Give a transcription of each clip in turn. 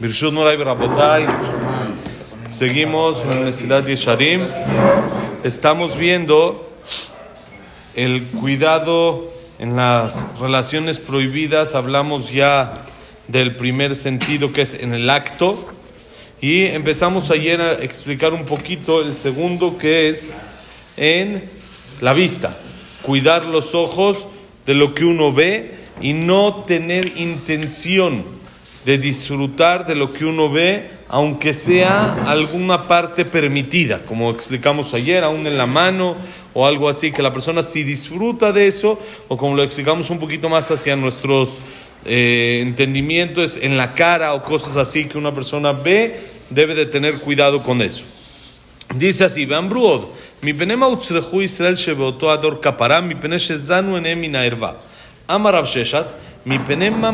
Birshut Moray Rabotay. Seguimos en Mesilat Yesharim. Estamos viendo el cuidado en las relaciones prohibidas. Hablamos ya del primer sentido que es en el acto. Y empezamos ayer a explicar un poquito el segundo que es en la vista. Cuidar los ojos de lo que uno ve y no tener intención de disfrutar de lo que uno ve, aunque sea alguna parte permitida, como explicamos ayer, aún en la mano o algo así, que la persona si disfruta de eso, o como lo explicamos un poquito más hacia nuestros eh, entendimientos, en la cara o cosas así que una persona ve, debe de tener cuidado con eso. Dice así, Bambruod, mi penema Israel shebeoto ador kapara, mi pene shezanu enem Amarav Sheshat, מפני מה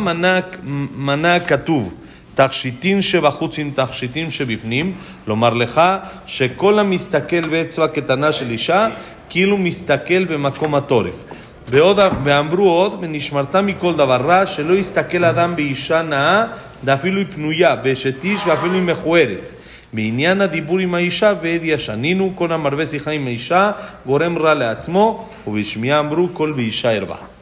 מנה כתוב תכשיטים שבחוץ עם תכשיטים שבפנים, לומר לך שכל המסתכל באצבע קטנה של אישה, כאילו מסתכל במקום התורף. ועוד, ואמרו עוד, ונשמרת מכל דבר רע, שלא יסתכל אדם באישה נאה, ואפילו היא פנויה, באשת איש ואפילו היא מכוערת. בעניין הדיבור עם האישה, ועד ישנינו, כל המרבה שיחה עם האישה, גורם רע לעצמו, ובשמיעה אמרו, כל באישה ירבה.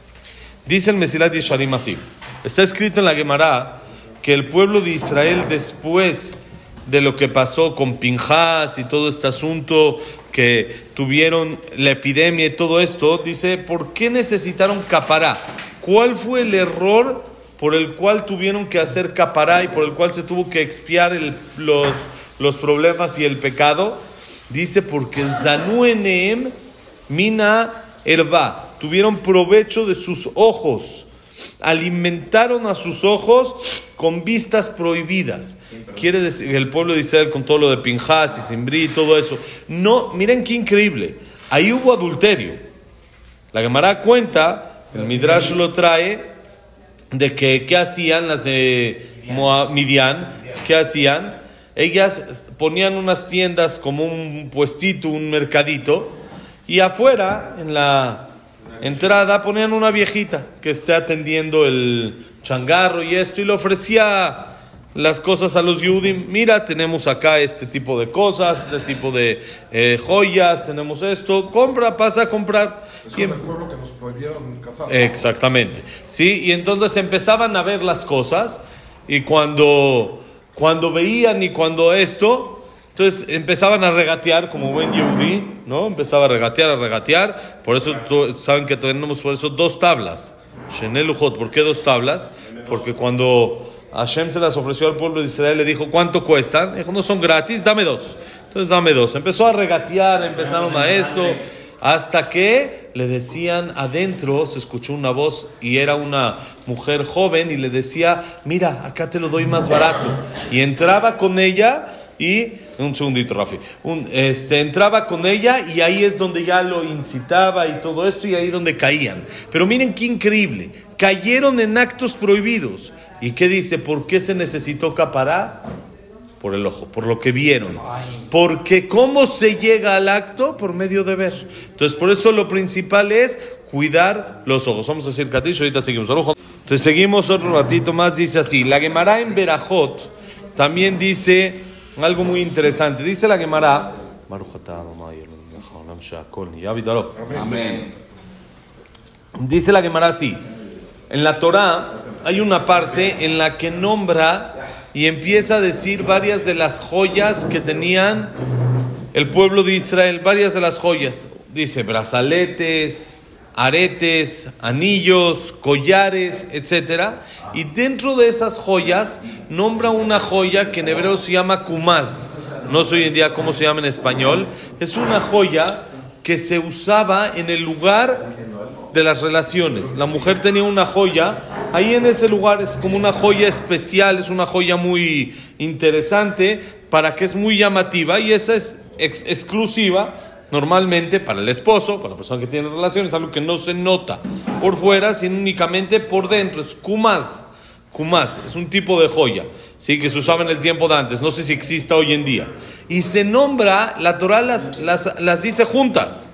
Dice el Mesilat Yesharim así. Está escrito en la Gemara que el pueblo de Israel después de lo que pasó con Pinjas y todo este asunto que tuvieron la epidemia y todo esto, dice, ¿por qué necesitaron capará? ¿Cuál fue el error por el cual tuvieron que hacer capará y por el cual se tuvo que expiar los, los problemas y el pecado? Dice, porque Zanuenem mina erba tuvieron provecho de sus ojos, alimentaron a sus ojos con vistas prohibidas. Quiere decir el pueblo de Israel con todo lo de Pinjas y Simbrí y todo eso. No, miren qué increíble. Ahí hubo adulterio. La Gemara cuenta, el Midrash lo trae, de que qué hacían las de Midian, qué hacían. Ellas ponían unas tiendas como un puestito, un mercadito, y afuera, en la entrada ponían una viejita que esté atendiendo el changarro y esto y le ofrecía las cosas a los yudim. Mira, tenemos acá este tipo de cosas, este tipo de eh, joyas, tenemos esto. Compra, pasa a comprar. Es como el pueblo que nos prohibieron casar. Exactamente. Sí, y entonces empezaban a ver las cosas y cuando, cuando veían y cuando esto, entonces empezaban a regatear como buen Yehudi, ¿no? Empezaba a regatear, a regatear. Por eso saben que tenemos por eso dos tablas. Shenel ¿Por qué dos tablas? Porque cuando Hashem se las ofreció al pueblo de Israel, le dijo, ¿cuánto cuestan? Dijo, no son gratis, dame dos. Entonces dame dos. Empezó a regatear, empezaron a esto. Hasta que le decían adentro, se escuchó una voz y era una mujer joven y le decía, mira, acá te lo doy más barato. Y entraba con ella y un segundito, Rafi. este, entraba con ella y ahí es donde ya lo incitaba y todo esto y ahí donde caían. Pero miren qué increíble. Cayeron en actos prohibidos. ¿Y qué dice? ¿Por qué se necesitó capará? Por el ojo, por lo que vieron. Porque ¿cómo se llega al acto? Por medio de ver. Entonces, por eso lo principal es cuidar los ojos. Vamos a decir Katish, ahorita seguimos. Entonces, seguimos otro ratito más. Dice así: La Gemara en Berajot también dice algo muy interesante. Dice la Gemara. Dice la Gemara así. En la Torah hay una parte en la que nombra y empieza a decir varias de las joyas que tenían el pueblo de Israel, varias de las joyas. Dice brazaletes, aretes, anillos, collares, etc. Y dentro de esas joyas nombra una joya que en hebreo se llama kumaz. No sé hoy en día cómo se llama en español. Es una joya que se usaba en el lugar de las relaciones. La mujer tenía una joya, ahí en ese lugar es como una joya especial, es una joya muy interesante, para que es muy llamativa y esa es exclusiva normalmente para el esposo, para la persona que tiene relaciones, algo que no se nota por fuera, sino únicamente por dentro. Es kumas. Kumas es un tipo de joya, ¿sí? que se usaba en el tiempo de antes, no sé si exista hoy en día. Y se nombra, la Torah las, las, dice juntas.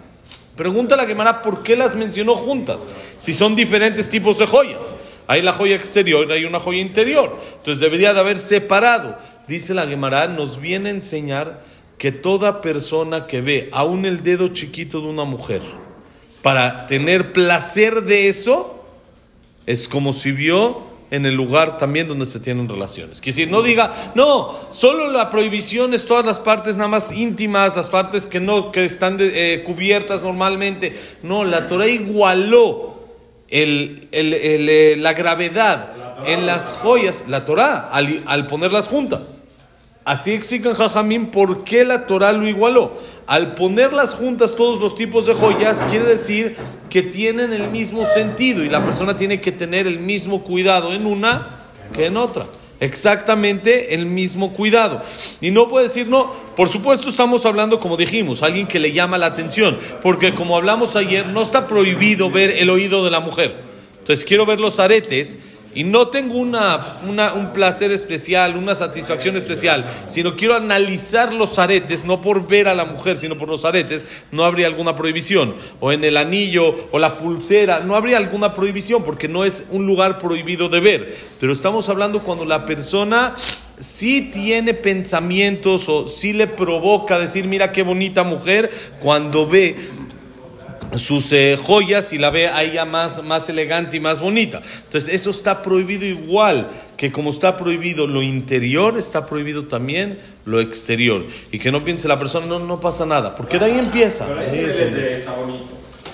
Pregunta la Gemara por qué las mencionó juntas, si son diferentes tipos de joyas. Hay la joya exterior y hay una joya interior. Entonces debería de haber separado. Dice la Gemara, nos viene a enseñar que toda persona que ve aún el dedo chiquito de una mujer para tener placer de eso, es como si vio en el lugar también donde se tienen relaciones. Que decir, no diga, no, solo la prohibición es todas las partes nada más íntimas, las partes que no que están eh, cubiertas normalmente. No, la Torah igualó el, eh, la gravedad en las joyas, la Torah, al, al ponerlas juntas. Así explican Jajamín por qué la Torah lo igualó. Al ponerlas juntas todos los tipos de joyas, quiere decir que tienen el mismo sentido y la persona tiene que tener el mismo cuidado en una que en otra. Exactamente el mismo cuidado. Y no puede decir, no, por supuesto estamos hablando, como dijimos, alguien que le llama la atención, porque como hablamos ayer, no está prohibido ver el oído de la mujer. Entonces quiero ver los aretes y no tengo una, un placer especial, una satisfacción especial, sino quiero analizar los aretes, no por ver a la mujer, sino por los aretes, no habría alguna prohibición. O en el anillo o la pulsera, no habría alguna prohibición porque no es un lugar prohibido de ver. Pero estamos hablando cuando la persona sí tiene pensamientos o sí le provoca decir, mira qué bonita mujer, cuando ve sus eh, joyas y la ve a ella más, más elegante y más bonita. Entonces eso está prohibido igual que como está prohibido lo interior, está prohibido también lo exterior. Y que no piense la persona, no, no pasa nada, porque de ahí empieza.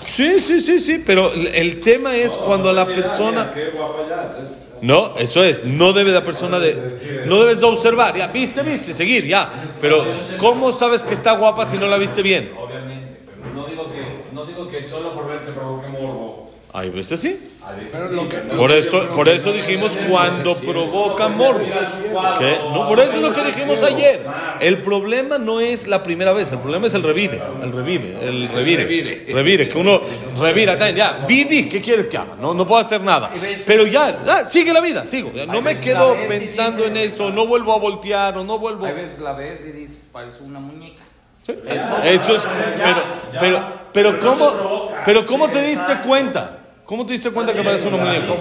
Sí, sí, sí, sí, pero el tema es cuando la persona... No, eso es, no debe la persona de... No debes de observar, ya, viste, viste, seguir, ya. Pero ¿cómo sabes que está guapa si no la viste bien? Solo por verte provoque morbo. Hay veces sí. por eso, por eso dijimos cuando provoca morbo. No, por eso es lo que dijimos ayer. El problema no es la primera vez, el problema es el revive, el revive, el revire, revire, que uno revira, ya, vivi, ¿qué quieres que haga? No, no puedo hacer nada. Pero ya, sigue la vida, sigo. No me quedo pensando en eso, no vuelvo a voltear o no vuelvo. A veces la ves y dices, parece una muñeca. Eso es, pero, pero, pero ¿cómo, pero ¿cómo te diste cuenta? ¿Cómo te diste cuenta que parece una muñeca?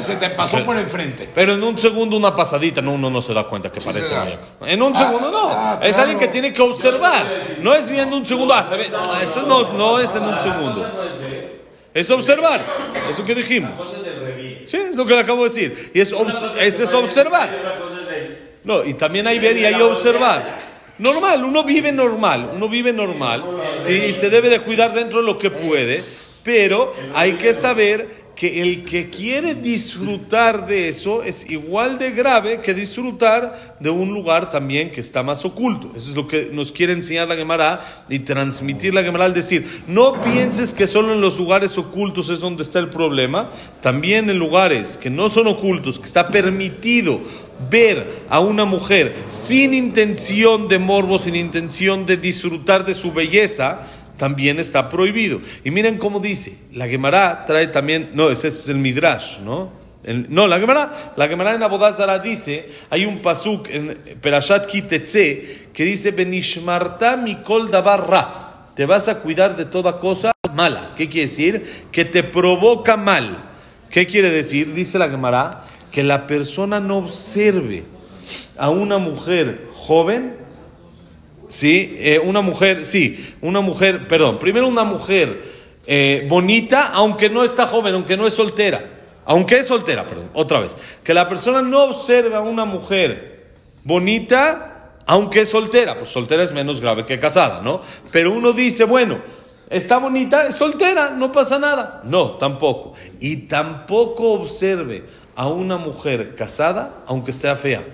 Se te, pasó por el frente. Pero en un segundo una pasadita, no, uno no se da cuenta que parece una muñeca. En un segundo no. Ah, es alguien que tiene que observar. No es viendo un segundo. Ah, eso no, no es en un segundo. Es observar. Eso que dijimos. Sí, es lo que le acabo de decir. Y es, es, es observar. No, y también hay ver y hay observar. Normal, uno vive normal, uno vive normal, ¿sí? y se debe de cuidar dentro de lo que puede, pero hay que saber que el que quiere disfrutar de eso es igual de grave que disfrutar de un lugar también que está más oculto. Eso es lo que nos quiere enseñar la Gemara y transmitir la Gemara al decir, no pienses que solo en los lugares ocultos es donde está el problema, también en lugares que no son ocultos, que está permitido ver a una mujer sin intención de morbo, sin intención de disfrutar de su belleza, también está prohibido. Y miren cómo dice, la Gemara trae también, no, ese es el Midrash, ¿no? no, la Gemara, la Gemara en Abodazara dice, hay un pasuk en Perashat Kitetze que dice, Benishmarta mikol dabarra, te vas a cuidar de toda cosa mala. ¿Qué quiere decir? Que te provoca mal. ¿Qué quiere decir? Dice la Gemara, que la persona no observe a una mujer joven ¿sí? Eh, una mujer, sí, una mujer, perdón, primero una mujer eh, bonita, aunque no está joven, aunque no es soltera, aunque es soltera, perdón, otra vez, que la persona no observe a una mujer bonita, aunque es soltera, pues soltera es menos grave que casada, ¿no? Pero uno dice, bueno, está bonita, es soltera, no pasa nada. No, tampoco. Y tampoco observe a una mujer casada, aunque esté fea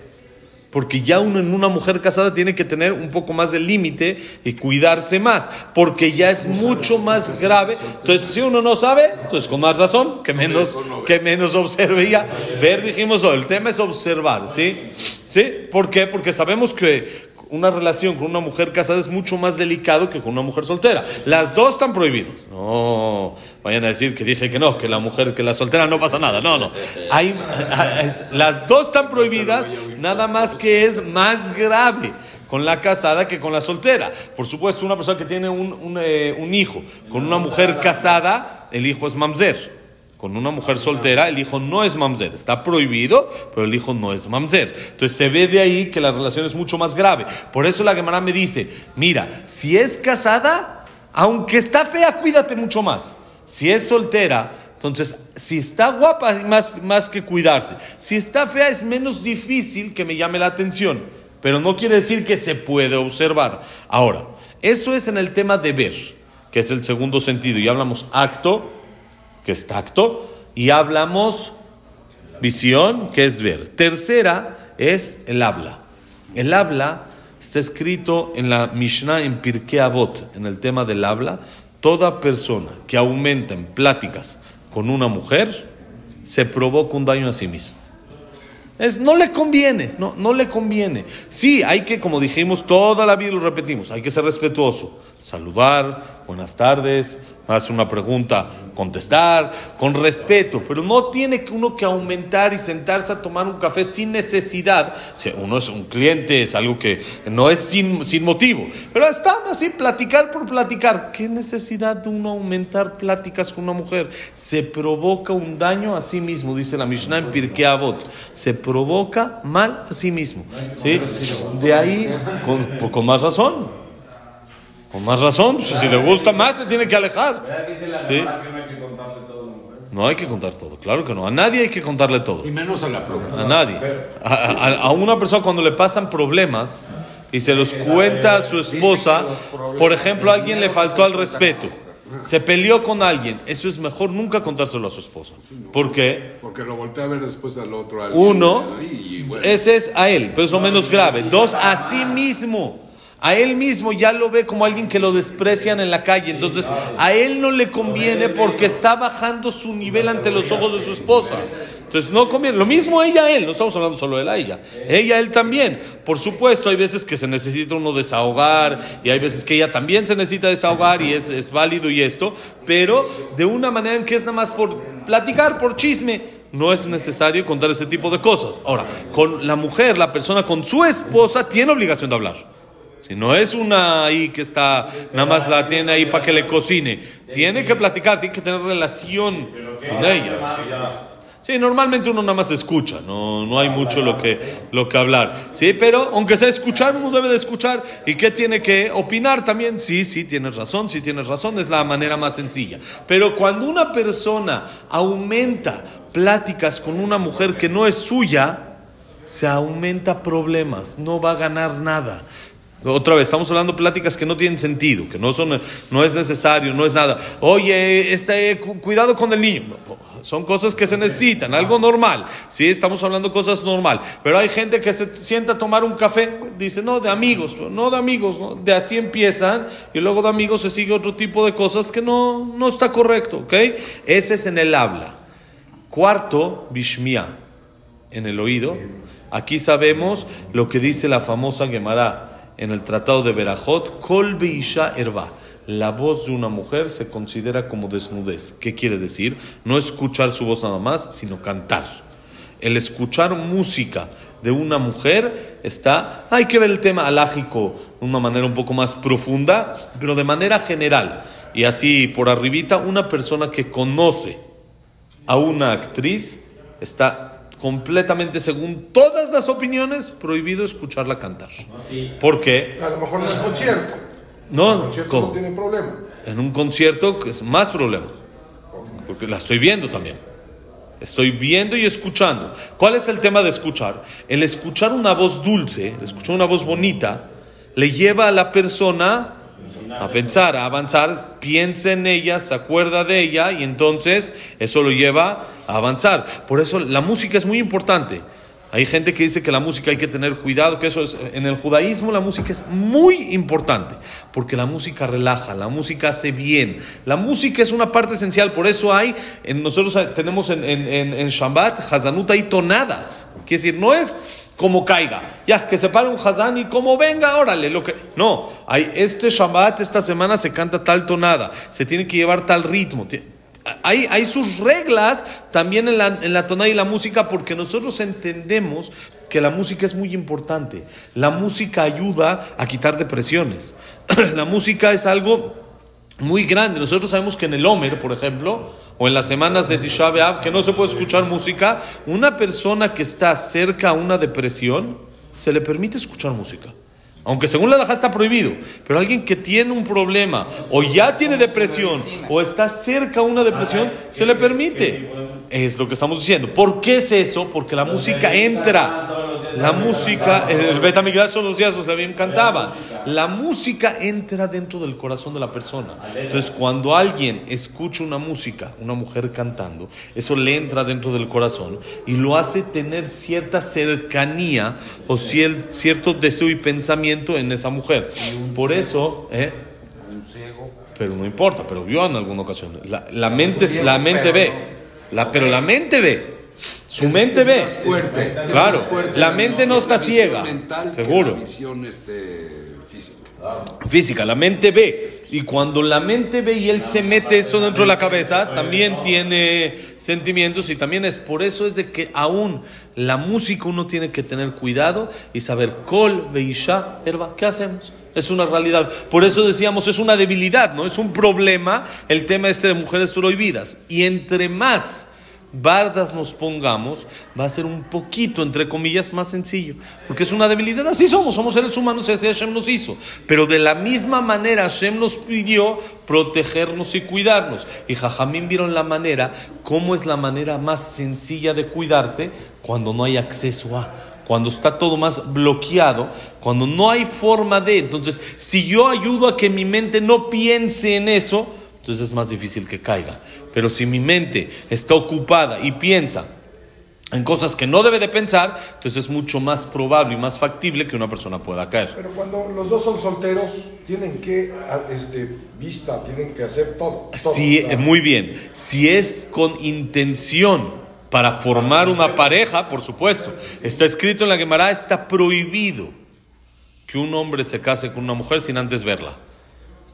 porque ya uno en una mujer casada tiene que tener un poco más de límite y cuidarse más, porque ya es mucho más grave. Entonces, si uno no sabe, entonces con más razón, que menos, que menos observe ya. Ver, dijimos, el tema es observar, ¿sí? ¿Sí? ¿Por qué? Porque sabemos que una relación con una mujer casada es mucho más delicado que con una mujer soltera. Las dos están prohibidas. No, vayan a decir que dije que no, que la mujer, que la soltera no pasa nada. No, no. Las dos están prohibidas, nada más que es más grave con la casada que con la soltera. Por supuesto, una persona que tiene un, un, eh, un hijo con una mujer casada, el hijo es mamzer con una mujer soltera, el hijo no es mamzer. Está prohibido, pero el hijo no es mamzer. Entonces se ve de ahí que la relación es mucho más grave. Por eso la Gemara me dice, mira, si es casada, aunque está fea, cuídate mucho más. Si es soltera, entonces, si está guapa, más, más que cuidarse. Si está fea, es menos difícil que me llame la atención. Pero no quiere decir que se puede observar. Ahora, eso es en el tema de ver, que es el segundo sentido. Y hablamos acto, que es tacto, y hablamos visión, que es ver. Tercera es el habla. El habla está escrito en la Mishnah en Pirkei Avot, en el tema del habla. Toda persona que aumenta en pláticas con una mujer se provoca un daño a sí mismo. Es, no le conviene, no, no le conviene. Sí, hay que, como dijimos toda la vida lo repetimos, hay que ser respetuoso. Saludar, buenas tardes, hace una pregunta, contestar, con respeto, pero no tiene uno que aumentar y sentarse a tomar un café sin necesidad. Si uno es un cliente, es algo que no es sin, sin motivo, pero está así, platicar por platicar. ¿Qué necesidad de uno aumentar pláticas con una mujer? Se provoca un daño a sí mismo, dice la Mishnah en Pirkei Avot. Se provoca mal a sí mismo. ¿sí? De ahí, con, con más razón. Con más razón, pues, si le gusta más se tiene que alejar. ¿Sí? No hay que contar todo, claro que no. A nadie hay que contarle todo. Y menos a la propia. A nadie. A, a- a una persona cuando le pasan problemas y se los cuenta a su esposa, por ejemplo, a alguien le faltó al respeto, se peleó con alguien, eso es mejor nunca contárselo a su esposa. ¿Por qué? Porque lo voltea a ver después al otro. Uno, ese es a él, pero es lo menos grave. Dos, a sí mismo. A él mismo ya lo ve como alguien que lo desprecian en la calle. Entonces, a él no le conviene porque está bajando su nivel ante los ojos de su esposa. Entonces, no conviene. Lo mismo ella él, no estamos hablando solo de él a ella. Ella él también. Por supuesto, hay veces que se necesita uno desahogar y hay veces que ella también se necesita desahogar y es, es válido y esto, pero de una manera en que es nada más por platicar, por chisme no es necesario contar ese tipo de cosas. Ahora, con la mujer, la persona con su esposa tiene obligación de hablar. No es una ahí que está, nada más la tiene ahí para que le cocine, tiene que platicar, tiene que tener relación con ella. Sí, normalmente uno nada más escucha, no, no hay mucho lo que, lo que hablar. Sí, pero aunque sea escuchar, uno debe de escuchar. ¿Y qué tiene que opinar también? Sí, sí, tienes razón, sí tienes razón, es la manera más sencilla. Pero cuando una persona aumenta pláticas con una mujer que no es suya, se aumenta problemas, no va a ganar nada. Otra vez, estamos hablando pláticas que no tienen sentido, que no, son, no es necesario, no es nada. Oye, este, cu- cuidado con el niño. Son cosas que se necesitan, algo normal. Sí, estamos hablando cosas normal. Pero hay gente que se sienta a tomar un café, dice, no, de amigos, no de amigos, ¿no? de así empiezan, y luego de amigos se sigue otro tipo de cosas que no, no está correcto, ¿ok? Ese es en el habla. Cuarto, Bishmia, en el oído. Aquí sabemos lo que dice la famosa Gemara en el Tratado de Berajot, Kol Beisha Erba. La voz de una mujer se considera como desnudez. ¿Qué quiere decir? No escuchar su voz nada más, sino cantar. El escuchar música de una mujer está, hay que ver el tema alágico de una manera un poco más profunda, pero de manera general. Y así por arribita, una persona que conoce a una actriz está completamente, según todas las opiniones, prohibido escucharla cantar. ¿Por qué? A lo mejor no es concierto. No, concierto no tiene problema. En un concierto es más problema. Porque la estoy viendo también. Estoy viendo y escuchando. ¿Cuál es el tema de escuchar? El escuchar una voz dulce, el escuchar una voz bonita, le lleva a la persona a pensar, a avanzar, piensa en ella, se acuerda de ella y entonces eso lo lleva a avanzar. Por eso la música es muy importante. Hay gente que dice que la música hay que tener cuidado, que eso es, en el judaísmo la música es muy importante, porque la música relaja, la música hace bien, la música es una parte esencial, por eso hay, nosotros tenemos en, en, en, en Shabbat, Hazanut, hay tonadas, quiere decir, no es como caiga, ya, que se pare un Hazán y como venga, órale, lo que, no, hay este Shabbat, esta semana se canta tal tonada, se tiene que llevar tal ritmo, hay, hay sus reglas también en la, en la tonada y la música porque nosotros entendemos que la música es muy importante. La música ayuda a quitar depresiones. la música es algo muy grande. Nosotros sabemos que en el Homer, por ejemplo, o en las semanas de Tisha B'Av que no se puede escuchar música, una persona que está cerca a una depresión, se le permite escuchar música. Aunque según la Laja está prohibido, pero alguien que tiene un problema o ya tiene depresión o está cerca a una depresión, se le permite. Es lo que estamos diciendo. ¿Por qué es eso? Porque la música entra. La música, el Betamigdash todos los días los Levín cantaban. La música entra dentro del corazón de la persona. Entonces, cuando alguien escucha una música, una mujer cantando, eso le entra dentro del corazón y lo hace tener cierta cercanía o cier- cierto deseo y pensamiento en esa mujer. Por eso, ¿eh? Un ciego. pero no importa, pero vio en alguna ocasión. La, la mente, la mente ve, la, pero la mente ve. Su Es- mente es ve. más fuerte, Claro, más fuerte la mente no está ciega, mental seguro. La visión este, física. Física, la mente ve. Y cuando la mente ve y él se mete eso dentro de la cabeza, también tiene sentimientos y también es por eso es de que aún la música uno tiene que tener cuidado y saber kol, veisha, herba, ¿qué hacemos? Es una realidad. Por eso decíamos, es una debilidad, no es un problema el tema este de mujeres prohibidas. Y entre más bardas nos pongamos, va a ser un poquito, entre comillas, más sencillo. Porque es una debilidad. Así somos, somos seres humanos y así Hashem nos hizo. Pero de la misma manera Hashem nos pidió protegernos y cuidarnos. Y Jajamín vieron la manera, cómo es la manera más sencilla de cuidarte cuando no hay acceso a cuando está todo más bloqueado, cuando no hay forma de. Entonces, si yo ayudo a que mi mente no piense en eso, entonces es más difícil que caiga. Pero si mi mente está ocupada y piensa en cosas que no debe de pensar, entonces es mucho más probable y más factible que una persona pueda caer. Pero cuando los dos son solteros, tienen que, a- este, vista, tienen que hacer todo. sea, muy bien, si es con intención para formar una pareja, por supuesto, está escrito en la Gemara, está prohibido que un hombre se case con una mujer sin antes verla.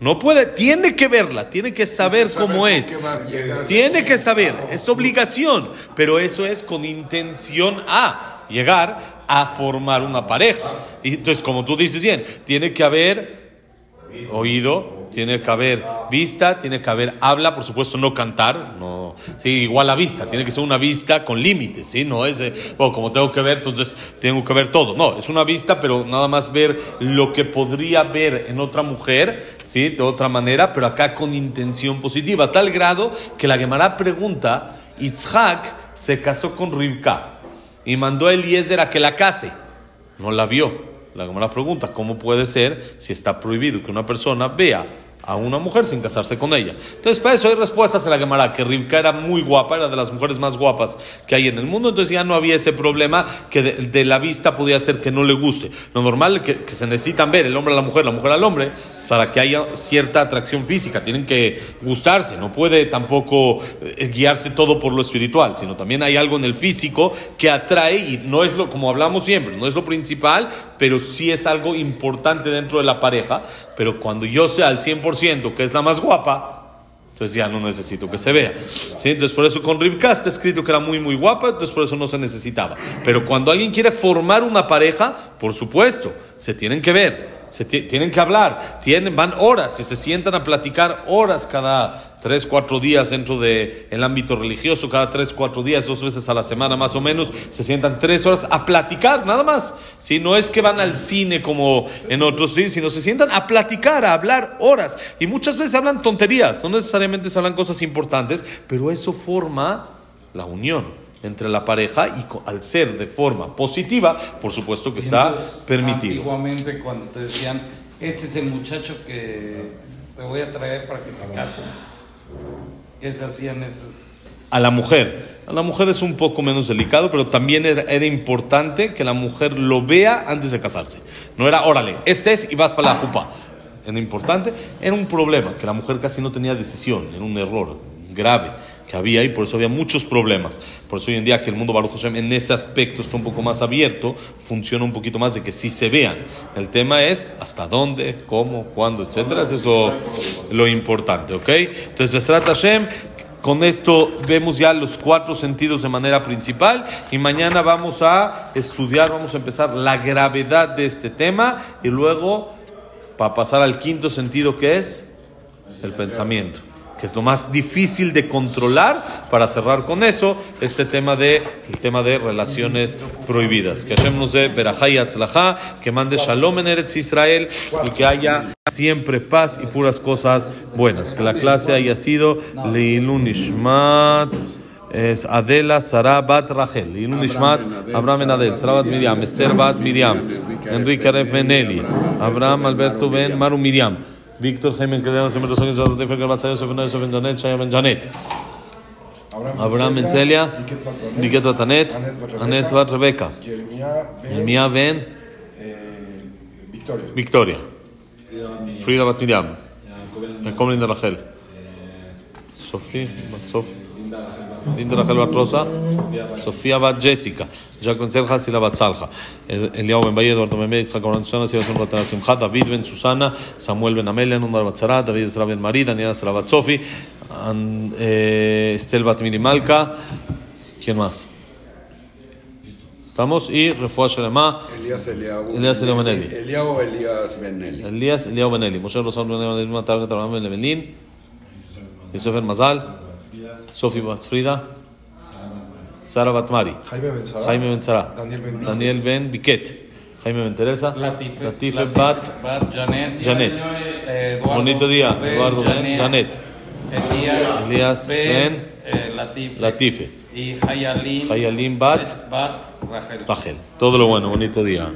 No puede, tiene que verla, tiene que saber Saber cómo es. Tiene que saber, es obligación, pero eso es con intención a llegar a formar una pareja. Y entonces, como tú dices bien, tiene que haber oído, tiene que haber vista, tiene que haber habla, por supuesto no cantar, no, sí, igual la vista, tiene que ser una vista con límites, ¿sí? No es, bueno, como tengo que ver, entonces tengo que ver todo, no, es una vista, pero nada más ver lo que podría ver en otra mujer, ¿sí? De otra manera, pero acá con intención positiva, tal grado que la Gemara pregunta, Itzhak se casó con Rivka y mandó a Eliezer a que la case, no la vio. La pregunta, ¿cómo puede ser si está prohibido que una persona vea a una mujer sin casarse con ella? Entonces, para eso hay respuestas en la Gemara, que Rivka era muy guapa, era de las mujeres más guapas que hay en el mundo, entonces ya no había ese problema que de, de la vista podía ser que no le guste. Lo normal que, que se necesitan ver, el hombre a la mujer, la mujer al hombre, es para que haya cierta atracción física, tienen que gustarse, no puede tampoco eh, guiarse todo por lo espiritual, sino también hay algo en el físico que atrae y no es lo, como hablamos siempre, no es lo principal, pero sí es algo importante dentro de la pareja, pero cuando yo sea al 100% que es la más guapa, entonces ya no necesito que se vea. ¿sí? Entonces por eso con Rivka está escrito que era muy muy guapa, entonces por eso no se necesitaba. Pero cuando alguien quiere formar una pareja, por supuesto, se tienen que ver. Se ti- tienen que hablar, tienen, van horas y se sientan a platicar horas cada tres, cuatro días dentro del el ámbito religioso, cada tres, cuatro días, dos veces a la semana más o menos, se sientan tres horas a platicar, nada más. ¿sí? No es que van al cine como en otros sí, sino se sientan a platicar, a hablar horas. Y muchas veces hablan tonterías, no necesariamente se hablan cosas importantes, pero eso forma la unión entre la pareja y al ser de forma positiva, por supuesto que está entonces, permitido. Antiguamente cuando te decían, este es el muchacho que te voy a traer para que te cases. ¿Qué se hacían esos? A la mujer. A la mujer es un poco menos delicado, pero también era, era importante que la mujer lo vea antes de casarse. No era, órale, este es y vas para la jupa. Era importante. Era un problema, que la mujer casi no tenía decisión. Era un error grave que había y por eso había muchos problemas. Por eso hoy en día que el mundo Baruch Hashem en ese aspecto está un poco más abierto, funciona un poquito más de que sí se vean. El tema es hasta dónde, cómo, cuándo, etcétera. Eso es lo, lo importante, ¿ok? Entonces, Besrat Hashem, con esto vemos ya los cuatro sentidos de manera principal y mañana vamos a estudiar, vamos a empezar la gravedad de este tema y luego para pasar al quinto sentido que es el pensamiento. Que es lo más difícil de controlar, para cerrar con eso, este tema de, el tema de relaciones prohibidas. Que Hashem nos dé berajá y atzlajá, que mande shalom en Eretz Israel y que haya siempre paz y puras cosas buenas. Que la clase haya sido Leilun Ishmat. Es Adela Sara Bat Rachel, Leilun Ishmat, Abraham Ben Adel, Sara Bat Miriam, Esther Bat Miriam, Enrique Aref Ben Eli, Abraham Alberto Ben Maru Miriam, Víctor Jaime Credeno, Jiménez Rosario, José Tefer Garbatzaya, Sofía Yosef Ben Janet, Shaya Ben Janet, Abraham Ben Celia, Niket Bat Anet, Anet Bat Rebeca, Jeremia Ben Jeremia Ben eh, Victoria. Victoria, Frida Bat Miriam, Jacob Linda Rachel, Sofía Bat Sofi, Linda Rachel Bat Jack Ben Selja, Sila Bat Salja, Eliao Ben Valle, Eduardo Ben Susana, Batana Simcha, David Ben Susana, Samuel Ben Amelia, Nundar Bat Zara, David Ezra Ben Marí, Daniela Sara Bat Sofi, An- eh, Estel ¿quién más? ¿Estamos? Y Refuah Shalema, Elías Benelli. Eliabu Elías Benelli. Elías Eliao Benelli, Moshe Rosal Ben Eli, Matar Ben Yosef Ben Mazal, Sofi Bat Frida, Sara Bat Mari, Jaime Ben Sara. Jaime Ben Daniel Ben Daniel Ben Biquet, Jaime Ben Teresa, Latife, Latife Bat Bat Janet, Janet. eh, Eduardo Bonito día, Ben Eduardo Ben Janet, Elías, Elías Ben eh, Latife, Latife, y Hayalim, Hayalim Bat. Bat Rachel. Rachel. Todo lo bueno, bonito día.